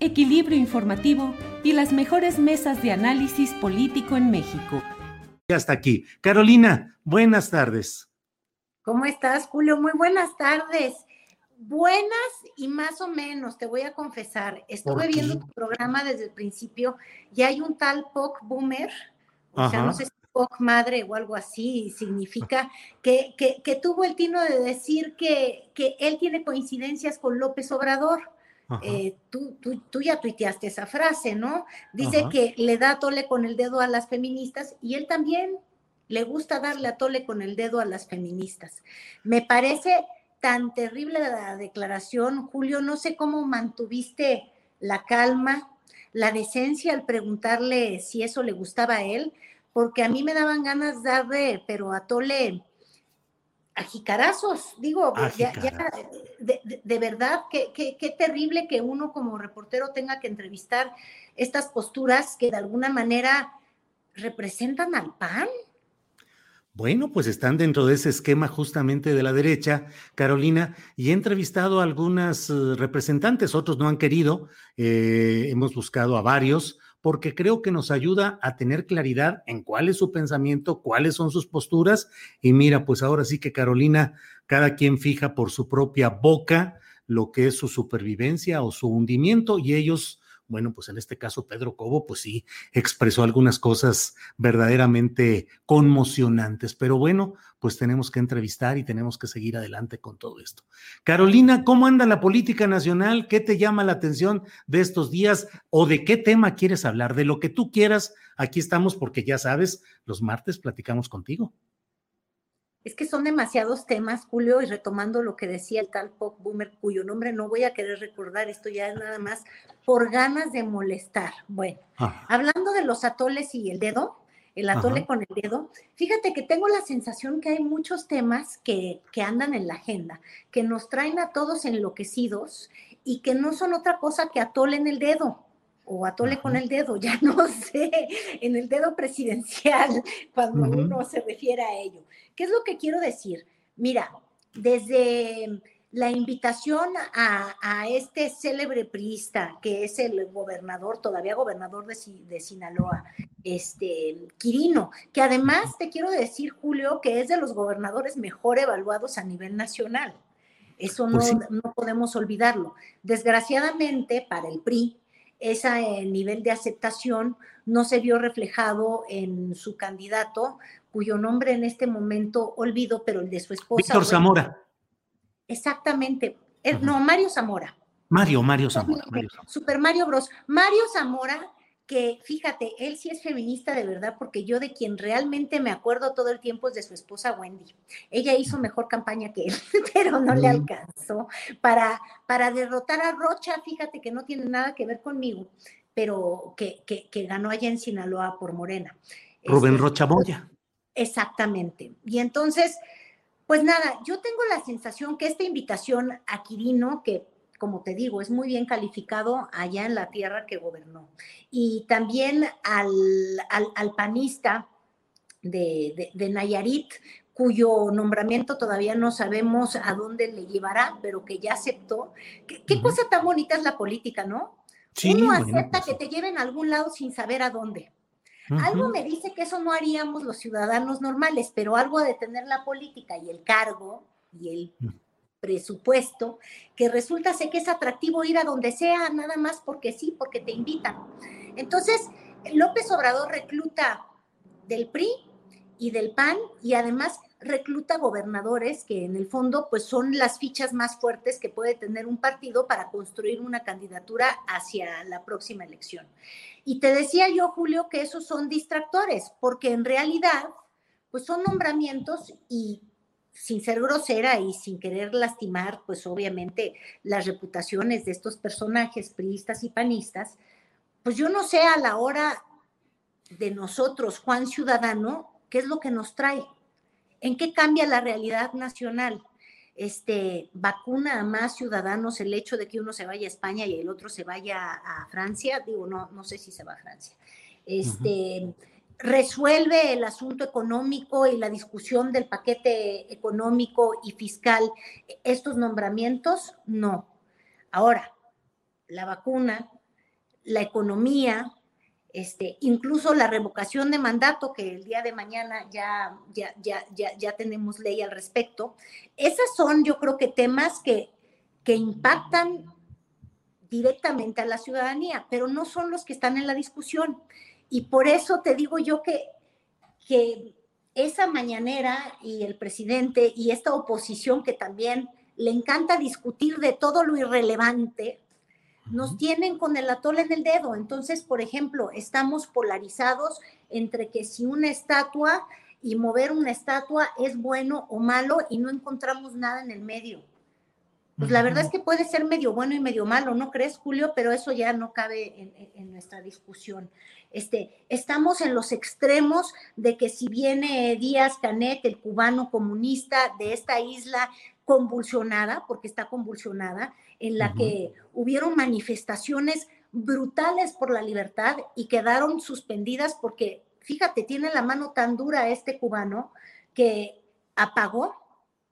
equilibrio informativo y las mejores mesas de análisis político en México. Ya está aquí. Carolina, buenas tardes. ¿Cómo estás, Julio? Muy buenas tardes. Buenas y más o menos, te voy a confesar. Estuve viendo tu programa desde el principio y hay un tal POC Boomer, o sea, no sé si POC Madre o algo así, significa que, que, tuvo el tino de decir que, que él tiene coincidencias con López Obrador. Eh, tú, tú, ya tuiteaste esa frase, ¿no? Dice que le da tole con el dedo a las feministas y él también le gusta darle a tole con el dedo a las feministas. Me parece tan terrible la declaración, Julio, no sé cómo mantuviste la calma, la decencia al preguntarle si eso le gustaba a él, porque a mí me daban ganas de darle, pero a tole a jicarazos, digo, ya, de, verdad, qué, terrible que uno como reportero tenga que entrevistar estas posturas que de alguna manera representan al PAN. Bueno, pues están dentro de ese esquema justamente de la derecha, Carolina, y he entrevistado a algunas eh, representantes, otros no han querido, eh, hemos buscado a varios, porque creo que nos ayuda a tener claridad en cuál es su pensamiento, cuáles son sus posturas. Y mira, pues ahora sí que Carolina, cada quien fija por su propia boca lo que es su supervivencia o su hundimiento y ellos bueno, pues en este caso Pedro Cobo, pues sí, expresó algunas cosas verdaderamente conmocionantes, pero bueno, pues tenemos que entrevistar y tenemos que seguir adelante con todo esto. Carolina, ¿cómo anda la política nacional? ¿Qué te llama la atención de estos días o de qué tema quieres hablar? De lo que tú quieras, aquí estamos porque ya sabes, los martes platicamos contigo. Es que son demasiados temas, Julio, y retomando lo que decía el tal Pop Boomer, cuyo nombre no voy a querer recordar, esto ya es nada más por ganas de molestar. Bueno, hablando de los atoles y el dedo, el atole con el dedo, fíjate que tengo la sensación que hay muchos temas que, que andan en la agenda, que nos traen a todos enloquecidos y que no son otra cosa que atole en el dedo o atole con el dedo, ya no sé, en el dedo presidencial, cuando uno se refiere a ello. ¿Qué es lo que quiero decir? Mira, desde la invitación a, este célebre priista, que es el gobernador, todavía gobernador de, de, Sinaloa, este Quirino, que además te quiero decir, Julio, que es de los gobernadores mejor evaluados a nivel nacional. Eso pues no, no podemos olvidarlo. Desgraciadamente, para el PRI, ese nivel de aceptación no se vio reflejado en su candidato, cuyo nombre en este momento olvido, pero el de su esposa. Víctor Zamora. Exactamente. Eh, no, Mario Zamora. Mario, Mario Zamora. Super Mario Bros. Mario Zamora que fíjate, él sí es feminista de verdad, porque yo de quien realmente me acuerdo todo el tiempo es de su esposa Wendy. Ella hizo mejor campaña que él, pero no le alcanzó para, para derrotar a Rocha, fíjate que no tiene nada que ver conmigo, pero que, que, ganó allá en Sinaloa por Morena. Rubén este, Rocha Moya. Exactamente. Y entonces, pues nada, yo tengo la sensación que esta invitación a Quirino, que como te digo, es muy bien calificado allá en la tierra que gobernó. Y también al, al, panista de, de, Nayarit, cuyo nombramiento todavía no sabemos a dónde le llevará, pero que ya aceptó. Qué, cosa tan bonita es la política, ¿no? Sí, Uno acepta pues que te lleven a algún lado sin saber a dónde. Algo me dice que eso no haríamos los ciudadanos normales, pero algo de tener la política y el cargo y el mm. Presupuesto, que resulta ser que es atractivo ir a donde sea, nada más porque sí, porque te invitan. Entonces, López Obrador recluta del PRI y del PAN y además recluta gobernadores que en el fondo pues son las fichas más fuertes que puede tener un partido para construir una candidatura hacia la próxima elección. Y te decía yo, Julio, que esos son distractores, porque en realidad pues son nombramientos y sin ser grosera y sin querer lastimar, pues obviamente las reputaciones de estos personajes priistas y panistas, pues yo no sé a la hora de nosotros, Juan Ciudadano, qué es lo que nos trae, en qué cambia la realidad nacional. Este, vacuna a más ciudadanos el hecho de que uno se vaya a España y el otro se vaya a Francia, digo, no, no sé si se va a Francia. Este, resuelve el asunto económico y la discusión del paquete económico y fiscal estos nombramientos, no. Ahora, la vacuna la economía, este, incluso la revocación de mandato, que el día de mañana ya, ya, ya, ya, ya tenemos ley al respecto. Esas son, yo creo que temas que, que impactan directamente a la ciudadanía, pero no son los que están en la discusión. Y por eso te digo yo que, que esa mañanera y el presidente y esta oposición que también le encanta discutir de todo lo irrelevante, nos tienen con el atole en el dedo. Entonces, por ejemplo, estamos polarizados entre que si una estatua y mover una estatua es bueno o malo y no encontramos nada en el medio. Pues la verdad es que puede ser medio bueno y medio malo, ¿no crees, Julio? Pero eso ya no cabe en, nuestra discusión. Este, estamos en los extremos de que si viene Díaz Canet, el cubano comunista de esta isla convulsionada, porque está convulsionada, en la que hubieron manifestaciones brutales por la libertad y quedaron suspendidas porque, fíjate, tiene la mano tan dura este cubano que apagó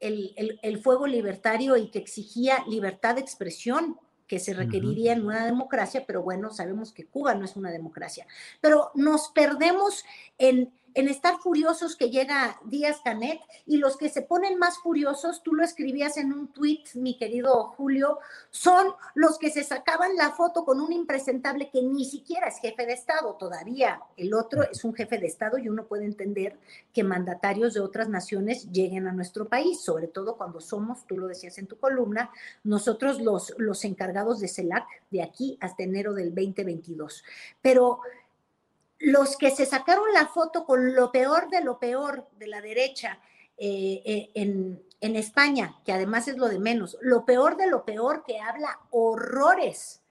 el, fuego libertario y que exigía libertad de expresión que se requeriría en una democracia, pero bueno, sabemos que Cuba no es una democracia. Pero nos perdemos en en estar furiosos que llega Díaz Canet y los que se ponen más furiosos, tú lo escribías en un tweet, mi querido Julio, son los que se sacaban la foto con un impresentable que ni siquiera es jefe de Estado todavía. El otro es un jefe de Estado y uno puede entender que mandatarios de otras naciones lleguen a nuestro país, sobre todo cuando somos, tú lo decías en tu columna, nosotros los, los encargados de CELAC de aquí hasta enero del 2022. Pero los que se sacaron la foto con lo peor de lo peor de la derecha eh, eh, en, en, España, que además es lo de menos, lo peor de lo peor que habla horrores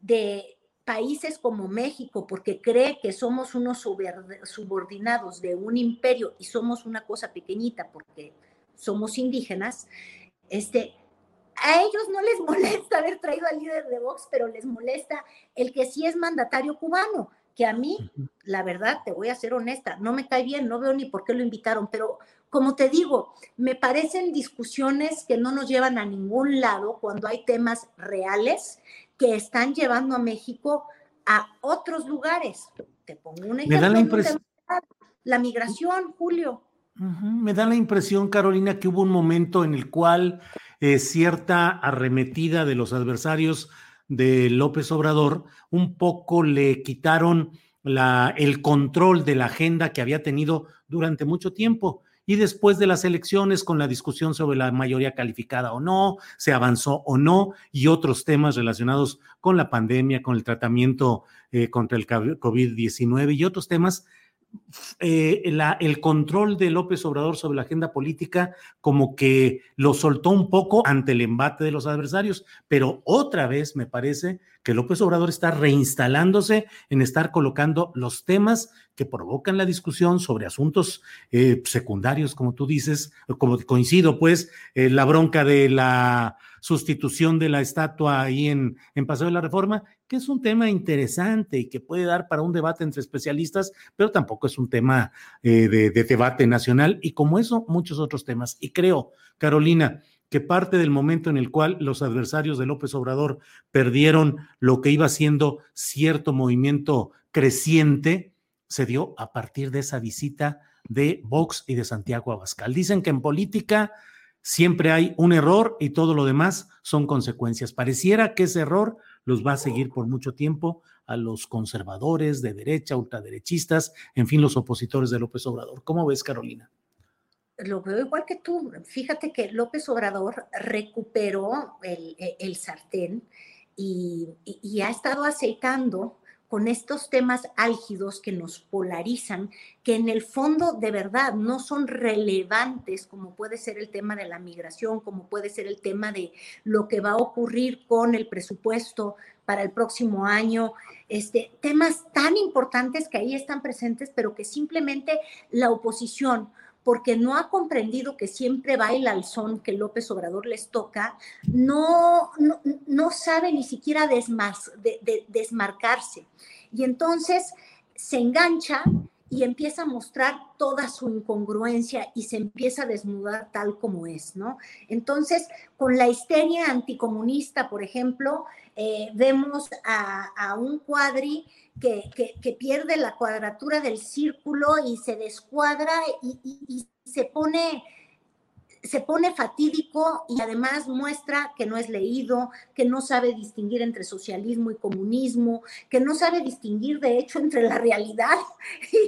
de países como México, porque cree que somos unos subordinados de un imperio y somos una cosa pequeñita porque somos indígenas, este, a ellos no les molesta haber traído al líder de Vox, pero les molesta el que sí es mandatario cubano que a mí, la verdad, te voy a ser honesta, no me cae bien, no veo ni por qué lo invitaron, pero como te digo, me parecen discusiones que no nos llevan a ningún lado cuando hay temas reales que están llevando a México a otros lugares. Te pongo un ejemplo. Me da la impresión. La migración, Julio. Me da la impresión, Carolina, que hubo un momento en el cual eh, cierta arremetida de los adversarios de López Obrador, un poco le quitaron la, el control de la agenda que había tenido durante mucho tiempo. Y después de las elecciones, con la discusión sobre la mayoría calificada o no, se avanzó o no, y otros temas relacionados con la pandemia, con el tratamiento eh, contra el COVID-19 y otros temas, eh, el control de López Obrador sobre la agenda política como que lo soltó un poco ante el embate de los adversarios, pero otra vez me parece que López Obrador está reinstalándose en estar colocando los temas que provocan la discusión sobre asuntos eh, secundarios, como tú dices, como coincido, pues, eh, la bronca de la sustitución de la estatua ahí en, en Paseo de la Reforma, que es un tema interesante y que puede dar para un debate entre especialistas, pero tampoco es un tema eh, de, de debate nacional y como eso, muchos otros temas. Y creo, Carolina, que parte del momento en el cual los adversarios de López Obrador perdieron lo que iba siendo cierto movimiento creciente, se dio a partir de esa visita de Vox y de Santiago Abascal. Dicen que en política siempre hay un error y todo lo demás son consecuencias. Pareciera que ese error los va a seguir por mucho tiempo a los conservadores de derecha, ultraderechistas, en fin, los opositores de López Obrador. ¿Cómo ves, Carolina? Lo veo igual que tú. Fíjate que López Obrador recuperó el, sartén y, y ha estado aceitando con estos temas álgidos que nos polarizan, que en el fondo de verdad no son relevantes, como puede ser el tema de la migración, como puede ser el tema de lo que va a ocurrir con el presupuesto para el próximo año, este, temas tan importantes que ahí están presentes, pero que simplemente la oposición porque no ha comprendido que siempre baila al son que López Obrador les toca, no, no, sabe ni siquiera desmarcarse. Y entonces se engancha y empieza a mostrar toda su incongruencia y se empieza a desnudar tal como es, ¿no? Entonces, con la histeria anticomunista, por ejemplo, eh, vemos a, un cuadri que, pierde la cuadratura del círculo y se descuadra y, se pone se pone fatídico y además muestra que no es leído, que no sabe distinguir entre socialismo y comunismo, que no sabe distinguir de hecho entre la realidad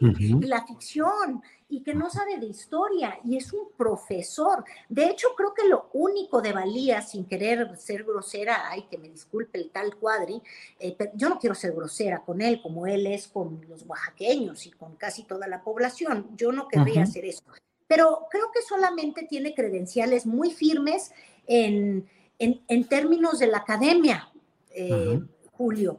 y la ficción y que no sabe de historia y es un profesor. De hecho, creo que lo único de valía, sin querer ser grosera, ay, que me disculpe el tal cuadri, eh, pero yo no quiero ser grosera con él como él es con los oaxaqueños y con casi toda la población. Yo no querría hacer eso. Pero creo que solamente tiene credenciales muy firmes en, en, términos de la academia, eh, Julio.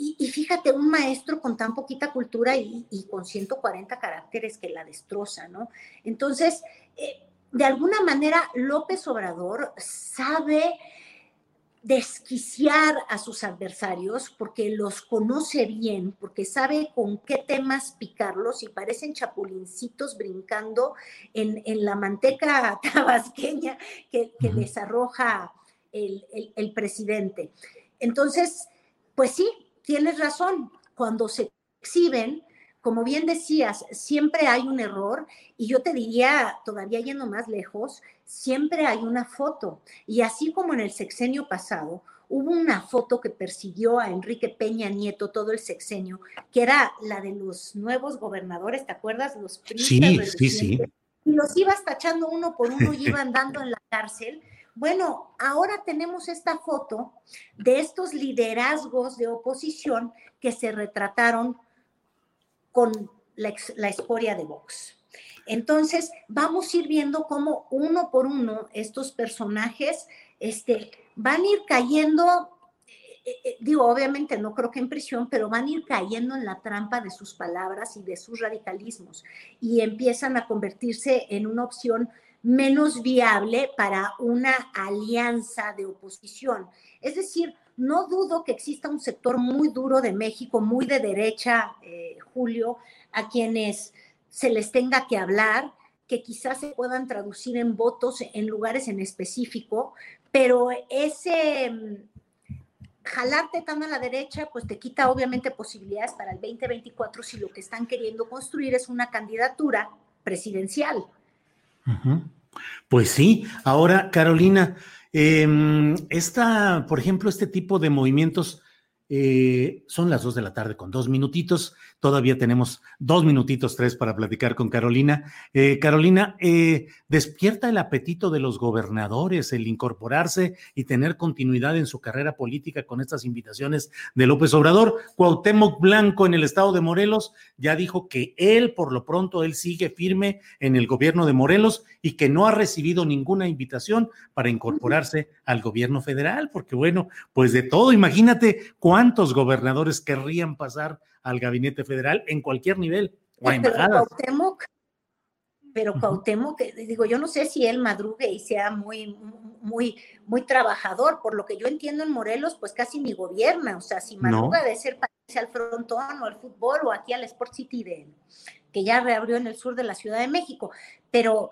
Y, fíjate, un maestro con tan poquita cultura y, con 140 caracteres que la destroza, ¿no? Entonces, eh, de alguna manera, López Obrador sabe desquiciar a sus adversarios porque los conoce bien, porque sabe con qué temas picarlos y parecen chapulincitos brincando en, la manteca tabasqueña que, les arroja el, el presidente. Entonces, pues sí, tienes razón, cuando se exhiben, como bien decías, siempre hay un error y yo te diría, todavía yendo más lejos, siempre hay una foto. Y así como en el sexenio pasado, hubo una foto que persiguió a Enrique Peña Nieto todo el sexenio, que era la de los nuevos gobernadores, ¿te acuerdas? Los Sí, sí, sí. Y los ibas tachando uno por uno y iban dando en la cárcel. Bueno, ahora tenemos esta foto de estos liderazgos de oposición que se retrataron con la, la escoria de Vox. Entonces, vamos a ir viendo cómo uno por uno estos personajes este, van a ir cayendo, eh, eh, digo, obviamente no creo que en prisión, pero van a ir cayendo en la trampa de sus palabras y de sus radicalismos y empiezan a convertirse en una opción menos viable para una alianza de oposición. Es decir, no dudo que exista un sector muy duro de México, muy de derecha, eh, Julio, a quienes se les tenga que hablar, que quizás se puedan traducir en votos en lugares en específico, pero ese mm, jalarte tan a la derecha, pues te quita obviamente posibilidades para el 2024 si lo que están queriendo construir es una candidatura presidencial. Pues sí, ahora Carolina, em, esta, por ejemplo, este tipo de movimientos eh, son las dos de la tarde con dos minutitos. Todavía tenemos dos minutitos, tres para platicar con Carolina. Eh, Carolina, eh, ¿despierta el apetito de los gobernadores el incorporarse y tener continuidad en su carrera política con estas invitaciones de López Obrador? Cuauhtémoc Blanco en el estado de Morelos ya dijo que él, por lo pronto, él sigue firme en el gobierno de Morelos y que no ha recibido ninguna invitación para incorporarse al gobierno federal, porque bueno, pues de todo, imagínate cuántos gobernadores querrían pasar al gabinete federal en cualquier nivel, pero Cuauhtémoc, digo, yo no sé si él madrugue y sea muy, muy, muy trabajador, por lo que yo entiendo en Morelos, pues casi ni gobierna, o sea, si madruga de ser al frontón o al fútbol o aquí al Sport City de, que ya reabrió en el sur de la Ciudad de México, pero,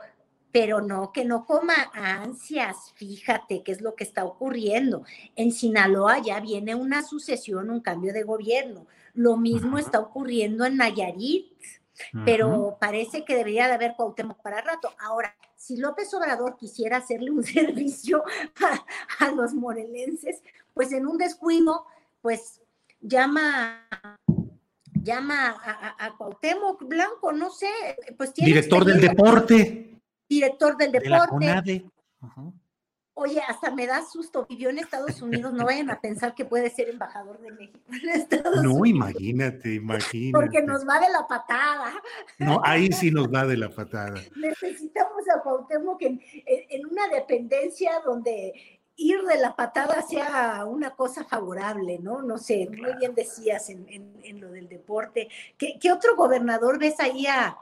pero no, que no coma ansias, fíjate qué es lo que está ocurriendo. En Sinaloa ya viene una sucesión, un cambio de gobierno. Lo mismo está ocurriendo en Nayarit pero parece que debería de haber Cuauhtémoc para rato. Ahora, si López Obrador quisiera hacerle un servicio a, los morelenses, pues en un descuido, pues llama llama a, a, Cuauhtémoc Blanco, no sé, pues tiene director del deporte, director del deporte. Oye, hasta me da susto, vivió en Estados Unidos, no vayan a pensar que puede ser embajador de México en Estados no, imagínate, imagínate. Porque nos va de la patada. No, ahí sí nos va de la patada. Necesitamos a Cuauhtémoc en, en una dependencia donde ir de la patada sea una cosa favorable, ¿no? No sé, muy bien decías en, en, lo del deporte. ¿Qué, ¿Qué, otro gobernador ves ahí a,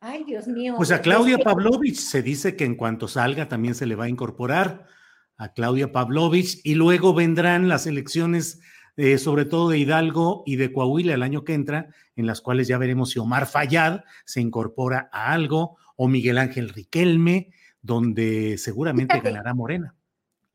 Ay, Dios mío. Pues a Claudia Pavlovich se dice que en cuanto salga también se le va a incorporar a Claudia Pavlovich y luego vendrán las elecciones, eh, sobre todo de Hidalgo y de Coahuila el año que entra, en las cuales ya veremos si Omar Fayad se incorpora a algo o Miguel Ángel Riquelme, donde seguramente ganará Morena.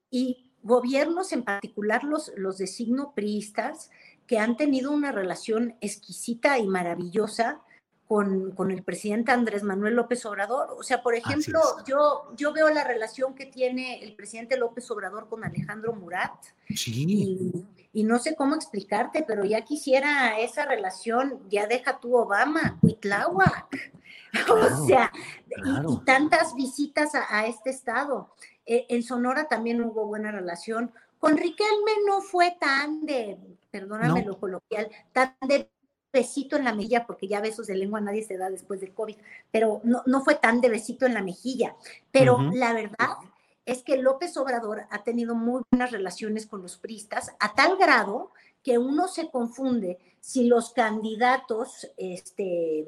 Y gobiernos, en particular los, los de signo priistas, que han tenido una relación exquisita y maravillosa con, el presidente Andrés Manuel López Obrador. O sea, por ejemplo, yo, yo veo la relación que tiene el presidente López Obrador con Alejandro Murat. Sí. Y, no sé cómo explicarte, pero ya quisiera esa relación, ya deja tú Obama, Huitláhuac. o sea, y, tantas visitas a, este estado. Eh, en Sonora también hubo buena relación. Con Riquelme no fue tan de, perdóname lo coloquial, tan de besito en la mejilla, porque ya besos de lengua nadie se da después del COVID, pero no, no fue tan de besito en la mejilla. Pero la verdad es que López Obrador ha tenido muy buenas relaciones con los pristas, a tal grado que uno se confunde si los candidatos este,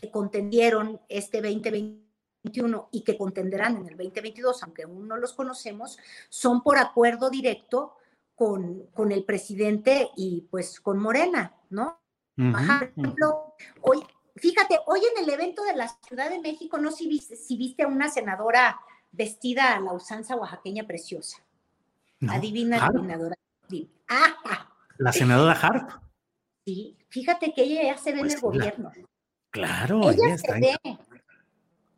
que contendieron este 2021 y que contenderán en el 2022, aunque aún no los conocemos, son por acuerdo directo con, con el presidente y pues con Morena, ¿no? Por ejemplo, hoy, fíjate, hoy en el evento de la Ciudad de México, no si viste, si viste a una senadora vestida a la usanza oaxaqueña preciosa. Adivina, adivinadora. La senadora Harp. Sí, fíjate que ella ya se ve en pues el gobierno. Claro, ella, está, en...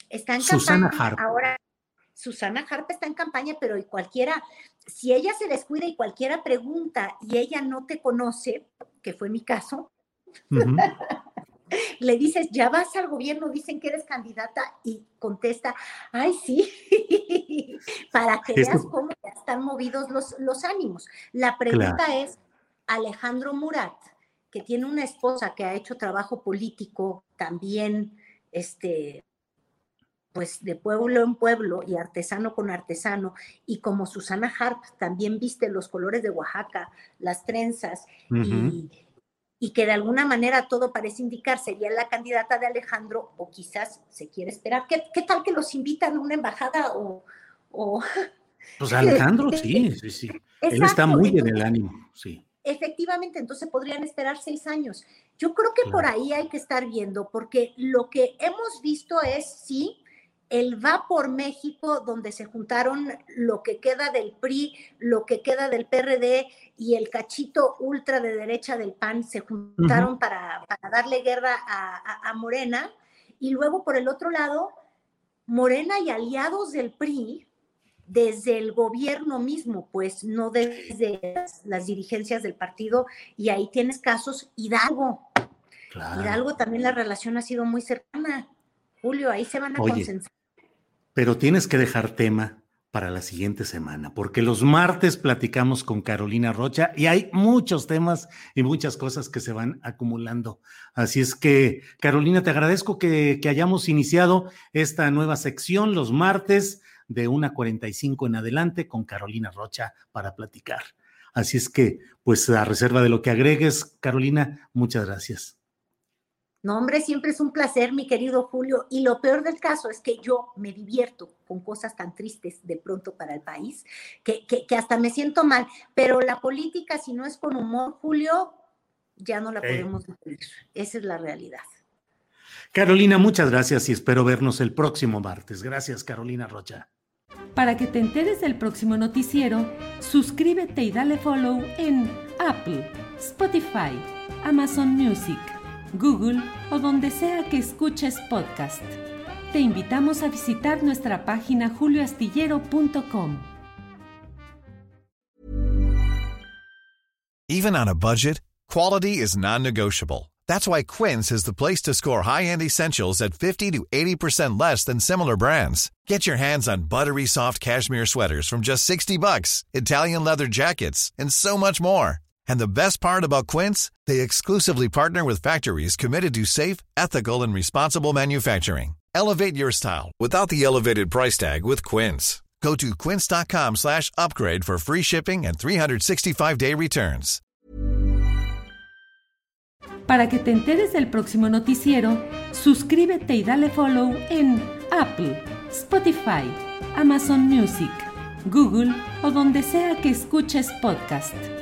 está en Susana Harp. Ahora, Susana Harp está en campaña, pero cualquiera, si ella se descuida y cualquiera pregunta y ella no te conoce, que fue mi caso, Le dices, ya vas al gobierno, dicen que eres candidata y contesta, ay, sí, para que veas cómo están movidos los, los ánimos. La pregunta es, Alejandro Murat, que tiene una esposa que ha hecho trabajo político también, este, pues de pueblo en pueblo y artesano con artesano, y como Susana Harp también viste los colores de Oaxaca, las trenzas, y y que de alguna manera todo parece indicar sería la candidata de Alejandro o quizás se quiere esperar. ¿Qué, tal que los invitan a una embajada o... pues Alejandro, sí, sí, sí. Él está muy en el ánimo, sí. Efectivamente, entonces podrían esperar seis años. Yo creo que por ahí hay que estar viendo, porque lo que hemos visto es, sí, el Va por México, donde se juntaron lo que queda del PRI, lo que queda del PRD y el cachito ultra de derecha del PAN, se juntaron para, darle guerra a, Morena. Y luego, por el otro lado, Morena y aliados del PRI, desde el gobierno mismo, pues no desde las, dirigencias del partido, y ahí tienes casos Hidalgo. Hidalgo también la relación ha sido muy cercana. Julio, ahí se van a concentrar pero tienes que dejar tema para la siguiente semana, porque los martes platicamos con Carolina Rocha y hay muchos temas y muchas cosas que se van acumulando. Así es que, Carolina, te agradezco que, hayamos iniciado esta nueva sección los martes de 1.45 en adelante con Carolina Rocha para platicar. Así es que, pues a reserva de lo que agregues, Carolina, muchas gracias. No, hombre, siempre es un placer, mi querido Julio. Y lo peor del caso es que yo me divierto con cosas tan tristes de pronto para el país, que, que, hasta me siento mal. Pero la política, si no es con humor, Julio, ya no la podemos vivir. Esa es la realidad. Carolina, muchas gracias y espero vernos el próximo martes. Gracias, Carolina Rocha. Para que te enteres del próximo noticiero, suscríbete y dale follow en Apple, Spotify, Amazon Music Google o donde sea que escuches podcast. Te invitamos a visitar nuestra página julioastillero.com. Even on a budget, quality is non-negotiable. That's why Quince is the place to score high-end essentials at 50 to 80% less than similar brands. Get your hands on buttery soft cashmere sweaters from just 60 bucks, Italian leather jackets, and so much more. And the best part about Quince, they exclusively partner with factories committed to safe, ethical and responsible manufacturing. Elevate your style without the elevated price tag with Quince. Go to quince.com/upgrade for free shipping and 365-day returns. Para que te enteres del próximo noticiero, suscríbete y dale follow en Apple, Spotify, Amazon Music, Google o donde sea que escuches podcast.